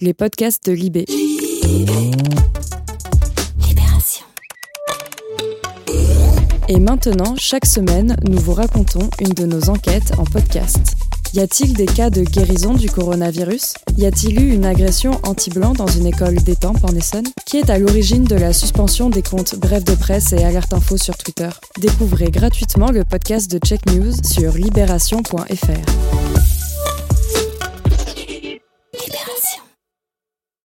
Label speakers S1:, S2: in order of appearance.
S1: les podcasts de Libé.
S2: Libération.
S1: Et maintenant, chaque semaine, nous vous racontons une de nos enquêtes en podcast. Y a-t-il des cas de guérison du coronavirus? Y a-t-il eu une agression anti-blanc dans une école d'Étampes en Essonne? Qui est à l'origine de la suspension des comptes Bref de presse et Alerte Info sur Twitter? Découvrez gratuitement le podcast de Check News sur libération.fr.